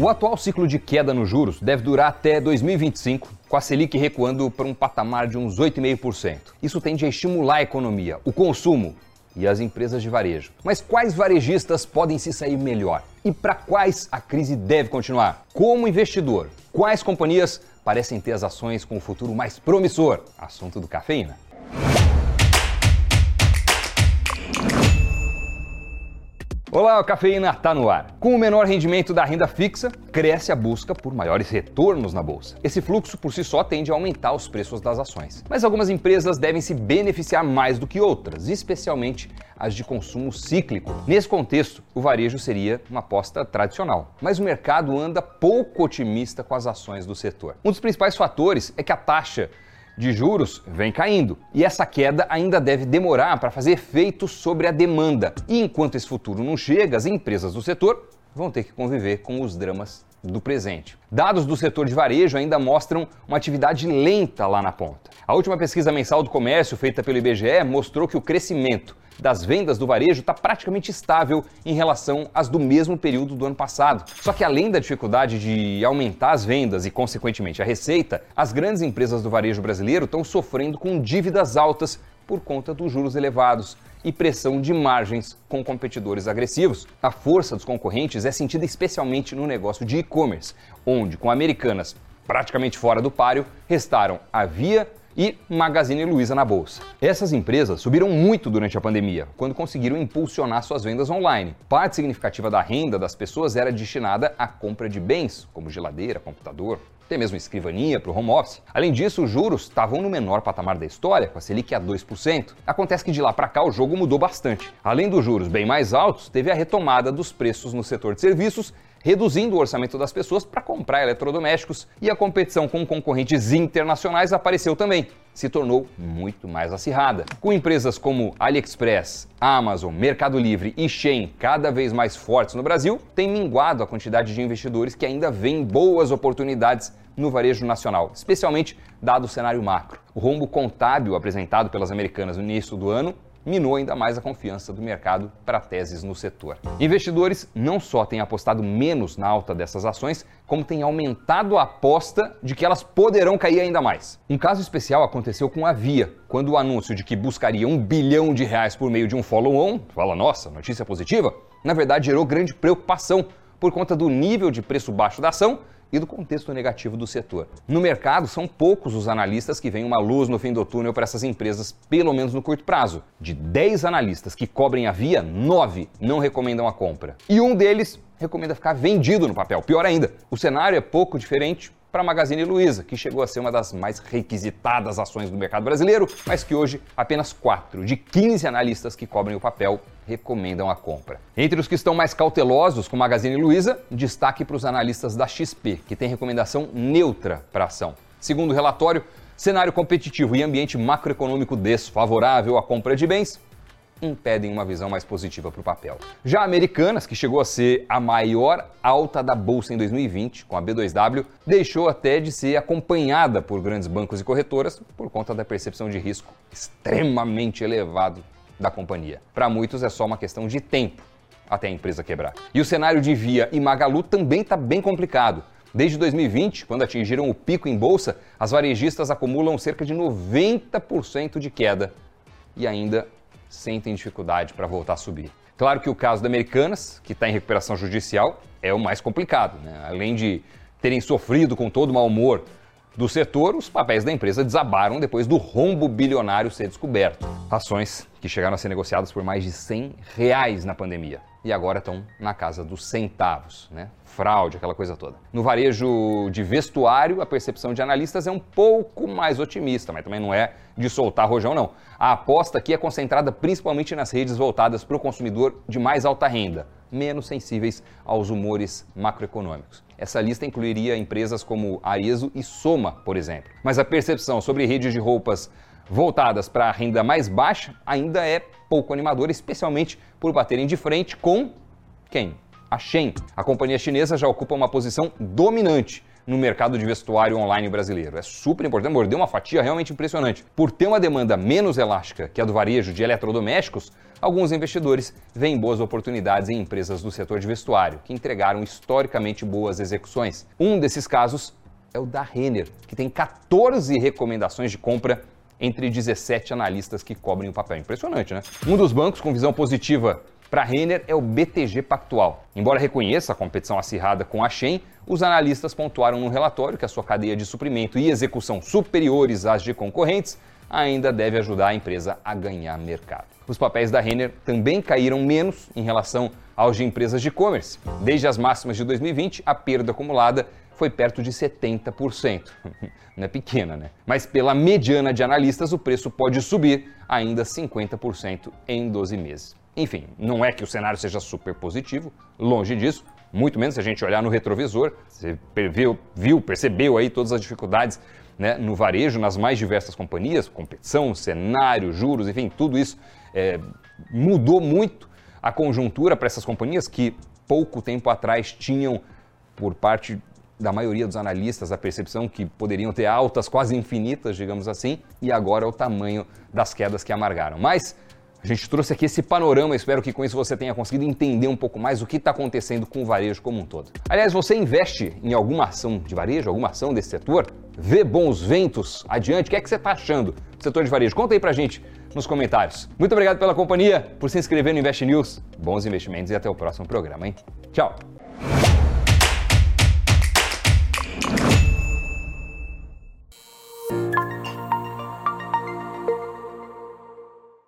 O atual ciclo de queda nos juros deve durar até 2025, com a Selic recuando para um patamar de uns 8,5%. Isso tende a estimular a economia, o consumo e as empresas de varejo. Mas quais varejistas podem se sair melhor? E para quais a crise deve continuar? Como investidor, quais companhias parecem ter as ações com o futuro mais promissor? Assunto do Cafeína. Olá, Cafeína está no ar. Com o menor rendimento da renda fixa, cresce a busca por maiores retornos na bolsa. Esse fluxo por si só tende a aumentar os preços das ações. Mas algumas empresas devem se beneficiar mais do que outras, especialmente as de consumo cíclico. Nesse contexto, o varejo seria uma aposta tradicional. Mas o mercado anda pouco otimista com as ações do setor. Um dos principais fatores é que a taxa de juros vem caindo. E essa queda ainda deve demorar para fazer efeito sobre a demanda. E enquanto esse futuro não chega, as empresas do setor vão ter que conviver com os dramas do presente. Dados do setor de varejo ainda mostram uma atividade lenta lá na ponta. A última pesquisa mensal do comércio feita pelo IBGE mostrou que o crescimento das vendas do varejo está praticamente estável em relação às do mesmo período do ano passado. Só que além da dificuldade de aumentar as vendas e, consequentemente, a receita, as grandes empresas do varejo brasileiro estão sofrendo com dívidas altas por conta dos juros elevados e pressão de margens com competidores agressivos. A força dos concorrentes é sentida especialmente no negócio de e-commerce, onde, com americanas praticamente fora do páreo, restaram a Via e Magazine Luiza na bolsa. Essas empresas subiram muito durante a pandemia, quando conseguiram impulsionar suas vendas online. Parte significativa da renda das pessoas era destinada à compra de bens, como geladeira, computador, até mesmo escrivania para o home office. Além disso, os juros estavam no menor patamar da história, com a Selic a 2%. Acontece que de lá para cá o jogo mudou bastante. Além dos juros bem mais altos, teve a retomada dos preços no setor de serviços reduzindo o orçamento das pessoas para comprar eletrodomésticos e a competição com concorrentes internacionais apareceu também. Se tornou muito mais acirrada. Com empresas como AliExpress, Amazon, Mercado Livre e Shein cada vez mais fortes no Brasil, tem minguado a quantidade de investidores que ainda veem boas oportunidades no varejo nacional, especialmente dado o cenário macro. O rombo contábil apresentado pelas americanas no início do ano minou ainda mais a confiança do mercado para teses no setor. Investidores não só têm apostado menos na alta dessas ações, como têm aumentado a aposta de que elas poderão cair ainda mais. Um caso especial aconteceu com a Via, quando o anúncio de que buscaria um bilhão de reais por meio de um follow-on, fala nossa, notícia positiva, na verdade gerou grande preocupação por conta do nível de preço baixo da ação e do contexto negativo do setor. No mercado, são poucos os analistas que veem uma luz no fim do túnel para essas empresas, pelo menos no curto prazo. De 10 analistas que cobrem a via, 9 não recomendam a compra. E um deles recomenda ficar vendido no papel. Pior ainda, o cenário é pouco diferente para a Magazine Luiza, que chegou a ser uma das mais requisitadas ações do mercado brasileiro, mas que hoje apenas 4 de 15 analistas que cobrem o papel recomendam a compra. Entre os que estão mais cautelosos com Magazine Luiza, destaque para os analistas da XP, que tem recomendação neutra para a ação. Segundo o relatório, cenário competitivo e ambiente macroeconômico desfavorável à compra de bens impedem uma visão mais positiva para o papel. Já a Americanas, que chegou a ser a maior alta da bolsa em 2020, com a B2W, deixou até de ser acompanhada por grandes bancos e corretoras por conta da percepção de risco extremamente elevado da companhia. Para muitos é só uma questão de tempo até a empresa quebrar. E o cenário de Via e Magalu também está bem complicado. Desde 2020, quando atingiram o pico em bolsa, as varejistas acumulam cerca de 90% de queda e ainda sentem dificuldade para voltar a subir. Claro que o caso da Americanas, que está em recuperação judicial, é o mais complicado. Né? Além de terem sofrido com todo o mau humor do setor, os papéis da empresa desabaram depois do rombo bilionário ser descoberto. Ações que chegaram a ser negociadas por mais de 100 reais na pandemia e agora estão na casa dos centavos, né? Fraude, aquela coisa toda. No varejo de vestuário, a percepção de analistas é um pouco mais otimista, mas também não é de soltar rojão, não. A aposta aqui é concentrada principalmente nas redes voltadas para o consumidor de mais alta renda, menos sensíveis aos humores macroeconômicos. Essa lista incluiria empresas como Arezzo e Soma, por exemplo. Mas a percepção sobre redes de roupas voltadas para a renda mais baixa ainda é pouco animadora, especialmente por baterem de frente com quem? A Shen. A companhia chinesa já ocupa uma posição dominante no mercado de vestuário online brasileiro. É super importante, mordeu uma fatia realmente impressionante. Por ter uma demanda menos elástica que a do varejo de eletrodomésticos, alguns investidores veem boas oportunidades em empresas do setor de vestuário, que entregaram historicamente boas execuções. Um desses casos é o da Renner, que tem 14 recomendações de compra entre 17 analistas que cobrem o papel. Impressionante, né? Um dos bancos com visão positiva para Renner é o BTG Pactual. Embora reconheça a competição acirrada com a Shen, os analistas pontuaram no relatório que a sua cadeia de suprimento e execução superiores às de concorrentes ainda deve ajudar a empresa a ganhar mercado. Os papéis da Renner também caíram menos em relação aos de empresas de e-commerce. Desde as máximas de 2020, a perda acumulada foi perto de 70%. Não é pequena, né? Mas pela mediana de analistas, o preço pode subir ainda 50% em 12 meses. Enfim, não é que o cenário seja super positivo, longe disso, muito menos se a gente olhar no retrovisor. Você viu, viu percebeu aí todas as dificuldades né, no varejo, nas mais diversas companhias, competição, cenário, juros, enfim, tudo isso é, mudou muito a conjuntura para essas companhias que pouco tempo atrás tinham, por parte da maioria dos analistas, a percepção que poderiam ter altas quase infinitas, digamos assim, e agora é o tamanho das quedas que amargaram. Mas a gente trouxe aqui esse panorama, espero que com isso você tenha conseguido entender um pouco mais o que está acontecendo com o varejo como um todo. Aliás, você investe em alguma ação de varejo, alguma ação desse setor? Vê bons ventos adiante? O que é que você está achando do setor de varejo? Conta aí pra gente nos comentários. Muito obrigado pela companhia, por se inscrever no Invest News. Bons investimentos e até o próximo programa, hein? Tchau!